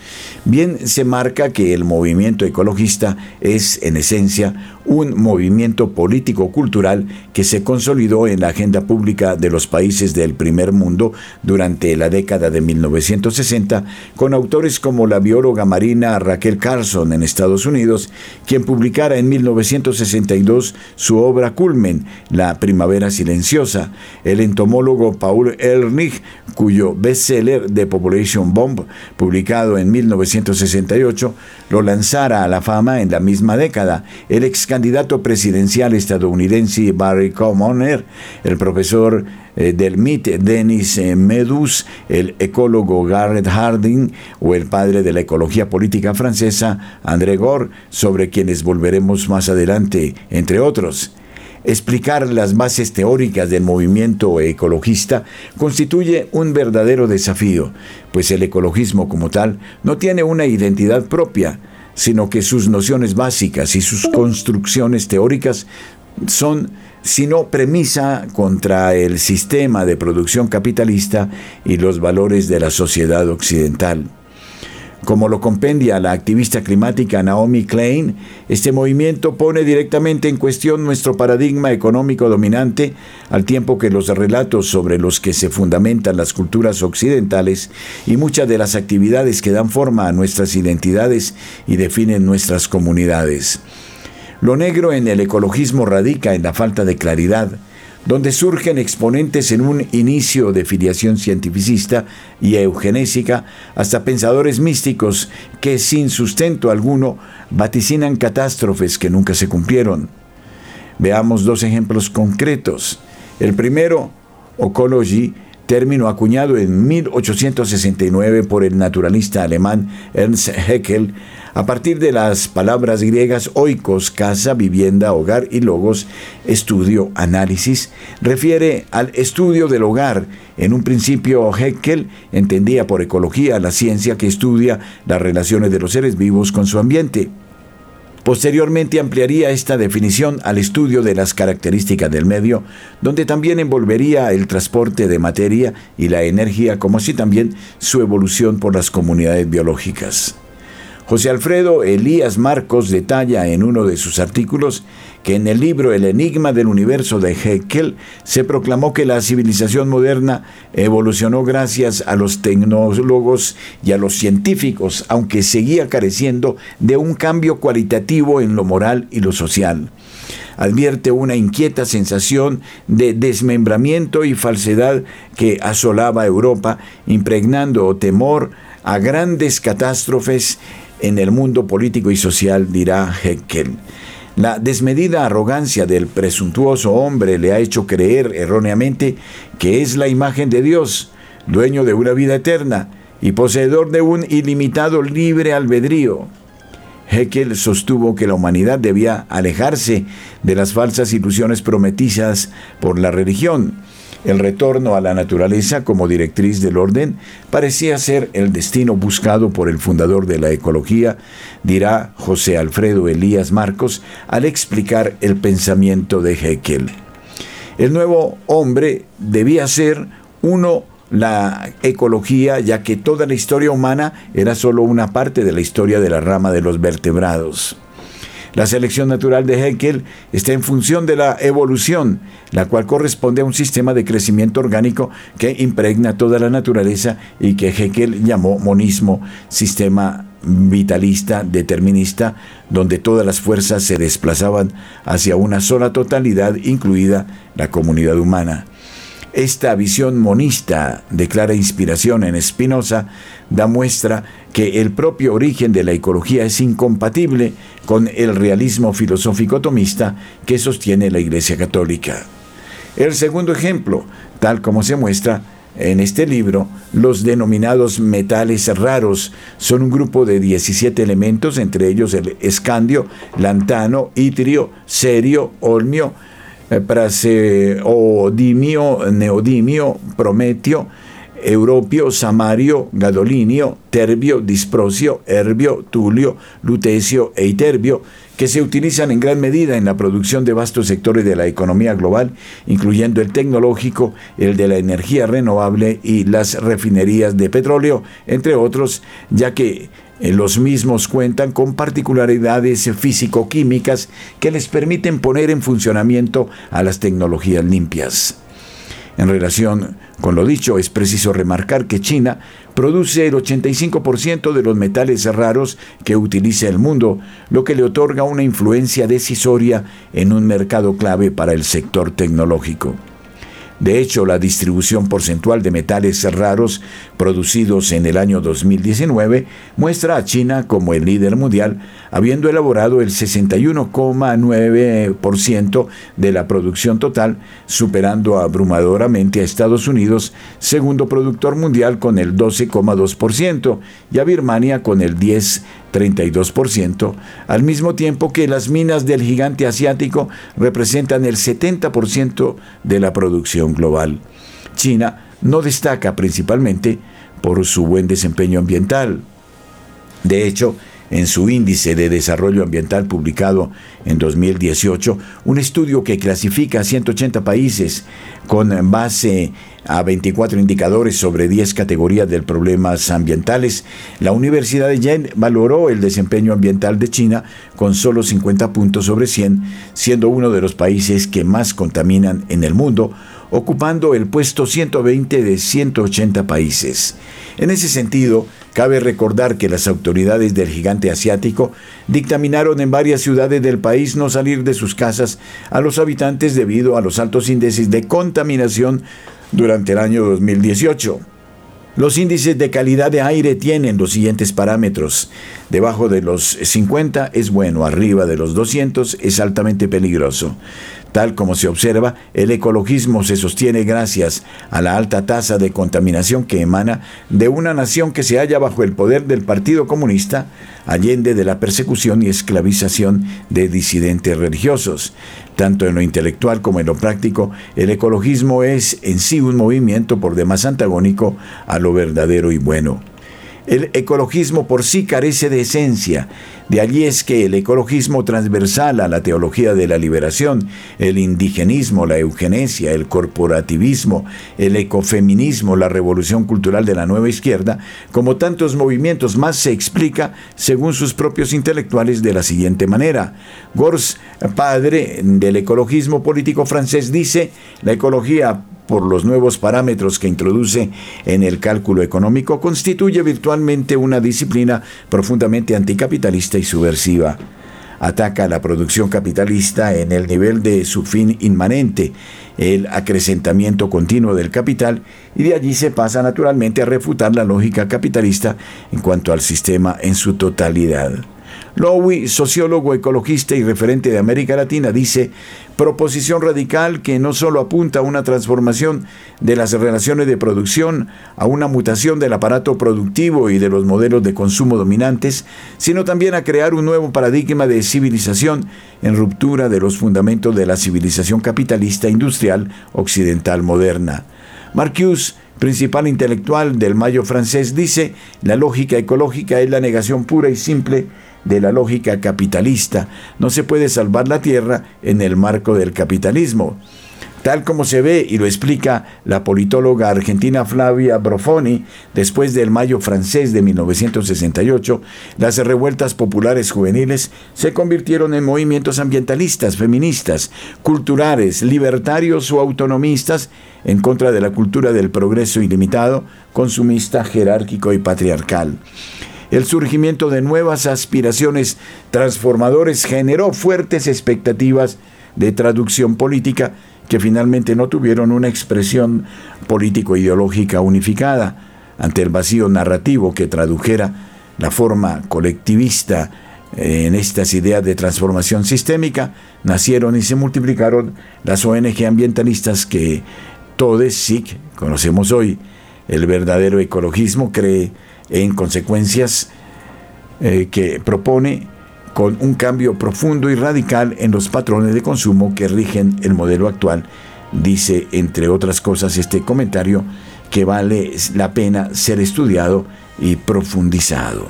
Bien se marca que el movimiento ecologista es, en esencia, un movimiento político-cultural que se consolidó en la agenda pública de los países del primer mundo durante la década de 1960, con autores como la bióloga marina Raquel Carson, en Estados Unidos, quien publicara en 1962 su obra culmen, La Primavera Silenciosa, el entomólogo Paul Ehrlich, cuyo bestseller The Population Bomb, publicado en 1968, lo lanzara a la fama en la misma década, el ex candidato presidencial estadounidense Barry Commoner, el profesor eh, del MIT, Denis eh, Medus, el ecólogo Garrett Harding. O el padre de la ecología política francesa, André Gore, sobre quienes volveremos más adelante, entre otros. Explicar las bases teóricas del movimiento ecologista constituye un verdadero desafío, pues el ecologismo como tal no tiene una identidad propia, sino que sus nociones básicas y sus construcciones teóricas son sino premisa contra el sistema de producción capitalista y los valores de la sociedad occidental. Como lo compendia la activista climática Naomi Klein, este movimiento pone directamente en cuestión nuestro paradigma económico dominante, al tiempo que los relatos sobre los que se fundamentan las culturas occidentales y muchas de las actividades que dan forma a nuestras identidades y definen nuestras comunidades. Lo negro en el ecologismo radica en la falta de claridad, donde surgen exponentes en un inicio de filiación cientificista y eugenésica hasta pensadores místicos que sin sustento alguno vaticinan catástrofes que nunca se cumplieron. Veamos dos ejemplos concretos. El primero, Ocology, término acuñado en 1869 por el naturalista alemán Ernst Haeckel, a partir de las palabras griegas oikos, casa, vivienda, hogar y logos, estudio, análisis, refiere al estudio del hogar. En un principio, Haeckel entendía por ecología la ciencia que estudia las relaciones de los seres vivos con su ambiente. Posteriormente ampliaría esta definición al estudio de las características del medio, donde también envolvería el transporte de materia y la energía, como así también su evolución por las comunidades biológicas. José Alfredo Elías Marcos detalla en uno de sus artículos que en el libro El enigma del universo de Haeckel se proclamó que la civilización moderna evolucionó gracias a los tecnólogos y a los científicos, aunque seguía careciendo de un cambio cualitativo en lo moral y lo social. Advierte una inquieta sensación de desmembramiento y falsedad que asolaba Europa, impregnando temor a grandes catástrofes en el mundo político y social, dirá Heckel. La desmedida arrogancia del presuntuoso hombre le ha hecho creer erróneamente que es la imagen de Dios, dueño de una vida eterna y poseedor de un ilimitado libre albedrío. Heckel sostuvo que la humanidad debía alejarse de las falsas ilusiones prometidas por la religión el retorno a la naturaleza como directriz del orden parecía ser el destino buscado por el fundador de la ecología, dirá José Alfredo Elías Marcos al explicar el pensamiento de Heckel. El nuevo hombre debía ser uno la ecología, ya que toda la historia humana era solo una parte de la historia de la rama de los vertebrados. La selección natural de Haeckel está en función de la evolución, la cual corresponde a un sistema de crecimiento orgánico que impregna toda la naturaleza y que Haeckel llamó monismo, sistema vitalista, determinista, donde todas las fuerzas se desplazaban hacia una sola totalidad, incluida la comunidad humana. Esta visión monista de clara inspiración en Spinoza da muestra que el propio origen de la ecología es incompatible con el realismo filosófico tomista que sostiene la Iglesia Católica. El segundo ejemplo, tal como se muestra en este libro, los denominados metales raros son un grupo de 17 elementos, entre ellos el escandio, lantano, itrio, serio, olmio, praseodimio, neodimio, prometio, europio, samario, gadolinio, terbio, disprosio, herbio, tulio, lutecio e iterbio, que se utilizan en gran medida en la producción de vastos sectores de la economía global, incluyendo el tecnológico, el de la energía renovable y las refinerías de petróleo, entre otros, ya que eh, los mismos cuentan con particularidades físico-químicas que les permiten poner en funcionamiento a las tecnologías limpias. En relación con lo dicho, es preciso remarcar que China produce el 85% de los metales raros que utiliza el mundo, lo que le otorga una influencia decisoria en un mercado clave para el sector tecnológico. De hecho, la distribución porcentual de metales raros producidos en el año 2019 muestra a China como el líder mundial, habiendo elaborado el 61,9% de la producción total, superando abrumadoramente a Estados Unidos, segundo productor mundial con el 12,2%, y a Birmania con el 10,32%, al mismo tiempo que las minas del gigante asiático representan el 70% de la producción global. China no destaca principalmente por su buen desempeño ambiental. De hecho, en su índice de desarrollo ambiental publicado en 2018, un estudio que clasifica a 180 países con base a 24 indicadores sobre 10 categorías de problemas ambientales. La Universidad de Yen valoró el desempeño ambiental de China con solo 50 puntos sobre 100, siendo uno de los países que más contaminan en el mundo, ocupando el puesto 120 de 180 países. En ese sentido, cabe recordar que las autoridades del gigante asiático dictaminaron en varias ciudades del país no salir de sus casas a los habitantes debido a los altos índices de contaminación durante el año 2018. Los índices de calidad de aire tienen los siguientes parámetros. Debajo de los 50 es bueno, arriba de los 200 es altamente peligroso. Tal como se observa, el ecologismo se sostiene gracias a la alta tasa de contaminación que emana de una nación que se halla bajo el poder del Partido Comunista, allende de la persecución y esclavización de disidentes religiosos. Tanto en lo intelectual como en lo práctico, el ecologismo es en sí un movimiento por demás antagónico a lo verdadero y bueno. El ecologismo por sí carece de esencia. De allí es que el ecologismo transversal a la teología de la liberación, el indigenismo, la eugenesia, el corporativismo, el ecofeminismo, la revolución cultural de la nueva izquierda, como tantos movimientos más se explica según sus propios intelectuales de la siguiente manera. Gors, padre del ecologismo político francés, dice, la ecología por los nuevos parámetros que introduce en el cálculo económico, constituye virtualmente una disciplina profundamente anticapitalista y subversiva. Ataca la producción capitalista en el nivel de su fin inmanente, el acrecentamiento continuo del capital, y de allí se pasa naturalmente a refutar la lógica capitalista en cuanto al sistema en su totalidad. Lowy, sociólogo, ecologista y referente de América Latina, dice, proposición radical que no solo apunta a una transformación de las relaciones de producción, a una mutación del aparato productivo y de los modelos de consumo dominantes, sino también a crear un nuevo paradigma de civilización en ruptura de los fundamentos de la civilización capitalista industrial occidental moderna. Marcuse, principal intelectual del Mayo francés, dice, la lógica ecológica es la negación pura y simple de la lógica capitalista. No se puede salvar la tierra en el marco del capitalismo. Tal como se ve y lo explica la politóloga argentina Flavia Brofoni, después del Mayo francés de 1968, las revueltas populares juveniles se convirtieron en movimientos ambientalistas, feministas, culturales, libertarios o autonomistas en contra de la cultura del progreso ilimitado, consumista, jerárquico y patriarcal. El surgimiento de nuevas aspiraciones transformadores generó fuertes expectativas de traducción política que finalmente no tuvieron una expresión político-ideológica unificada ante el vacío narrativo que tradujera la forma colectivista en estas ideas de transformación sistémica, nacieron y se multiplicaron las ONG ambientalistas que todos sí conocemos hoy. El verdadero ecologismo cree en consecuencias eh, que propone con un cambio profundo y radical en los patrones de consumo que rigen el modelo actual, dice entre otras cosas este comentario que vale la pena ser estudiado y profundizado.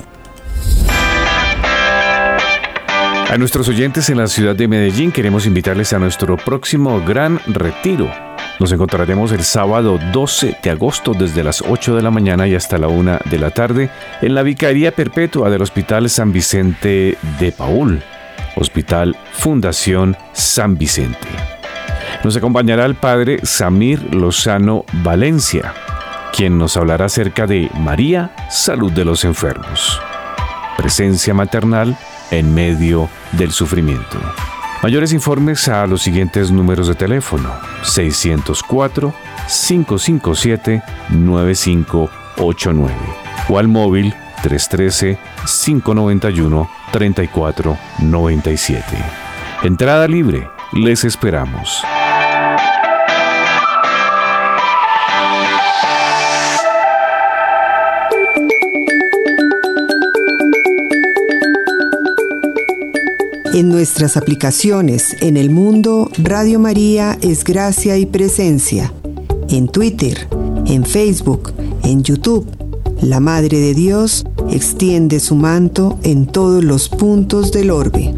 A nuestros oyentes en la ciudad de Medellín queremos invitarles a nuestro próximo gran retiro nos encontraremos el sábado 12 de agosto desde las 8 de la mañana y hasta la 1 de la tarde en la Vicaría Perpetua del Hospital San Vicente de Paul, Hospital Fundación San Vicente. Nos acompañará el padre Samir Lozano Valencia, quien nos hablará acerca de María, salud de los enfermos. Presencia maternal en medio del sufrimiento. Mayores informes a los siguientes números de teléfono 604-557-9589 o al móvil 313-591-3497. Entrada libre, les esperamos. En nuestras aplicaciones en el mundo, Radio María es gracia y presencia. En Twitter, en Facebook, en YouTube, la Madre de Dios extiende su manto en todos los puntos del orbe.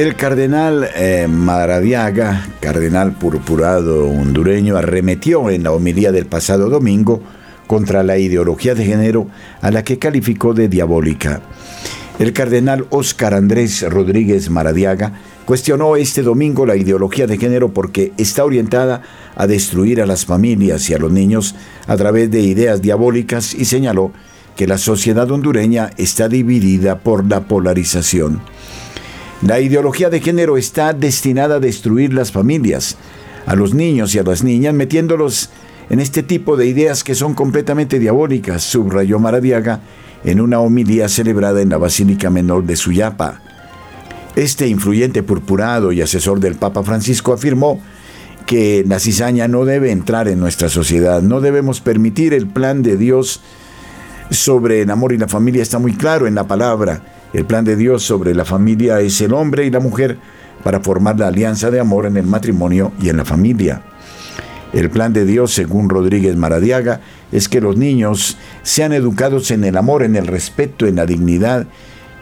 El cardenal eh, Maradiaga, cardenal purpurado hondureño, arremetió en la homilía del pasado domingo contra la ideología de género a la que calificó de diabólica. El cardenal Óscar Andrés Rodríguez Maradiaga cuestionó este domingo la ideología de género porque está orientada a destruir a las familias y a los niños a través de ideas diabólicas y señaló que la sociedad hondureña está dividida por la polarización. La ideología de género está destinada a destruir las familias, a los niños y a las niñas, metiéndolos en este tipo de ideas que son completamente diabólicas, subrayó Maradiaga en una homilía celebrada en la Basílica Menor de Suyapa. Este influyente purpurado y asesor del Papa Francisco afirmó que la cizaña no debe entrar en nuestra sociedad, no debemos permitir el plan de Dios sobre el amor y la familia, está muy claro en la palabra el plan de Dios sobre la familia es el hombre y la mujer para formar la alianza de amor en el matrimonio y en la familia. El plan de Dios, según Rodríguez Maradiaga, es que los niños sean educados en el amor, en el respeto, en la dignidad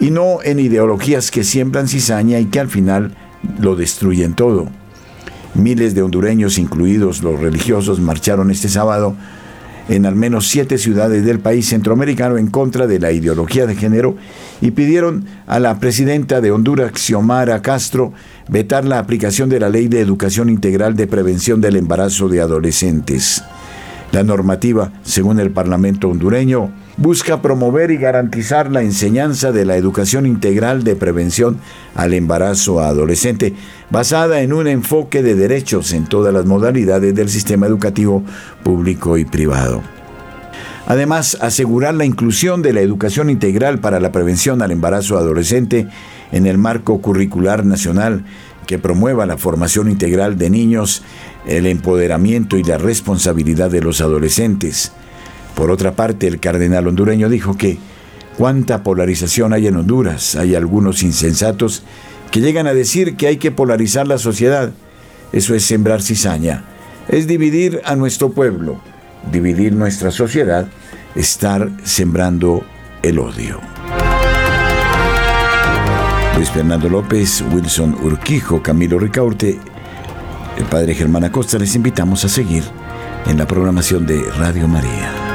y no en ideologías que siembran cizaña y que al final lo destruyen todo. Miles de hondureños, incluidos los religiosos, marcharon este sábado en al menos siete ciudades del país centroamericano en contra de la ideología de género y pidieron a la presidenta de Honduras, Xiomara Castro, vetar la aplicación de la Ley de Educación Integral de Prevención del Embarazo de Adolescentes. La normativa, según el Parlamento hondureño, busca promover y garantizar la enseñanza de la educación integral de prevención al embarazo adolescente, basada en un enfoque de derechos en todas las modalidades del sistema educativo público y privado. Además, asegurar la inclusión de la educación integral para la prevención al embarazo adolescente en el marco curricular nacional que promueva la formación integral de niños, el empoderamiento y la responsabilidad de los adolescentes. Por otra parte, el cardenal hondureño dijo que cuánta polarización hay en Honduras. Hay algunos insensatos que llegan a decir que hay que polarizar la sociedad. Eso es sembrar cizaña. Es dividir a nuestro pueblo, dividir nuestra sociedad, estar sembrando el odio. Luis Fernando López, Wilson Urquijo, Camilo Ricaurte, el padre Germán Acosta, les invitamos a seguir en la programación de Radio María.